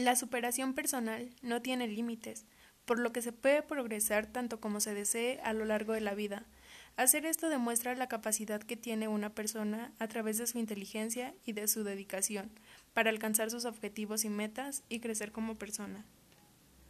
La superación personal no tiene límites, por lo que se puede progresar tanto como se desee a lo largo de la vida. Hacer esto demuestra la capacidad que tiene una persona a través de su inteligencia y de su dedicación para alcanzar sus objetivos y metas y crecer como persona.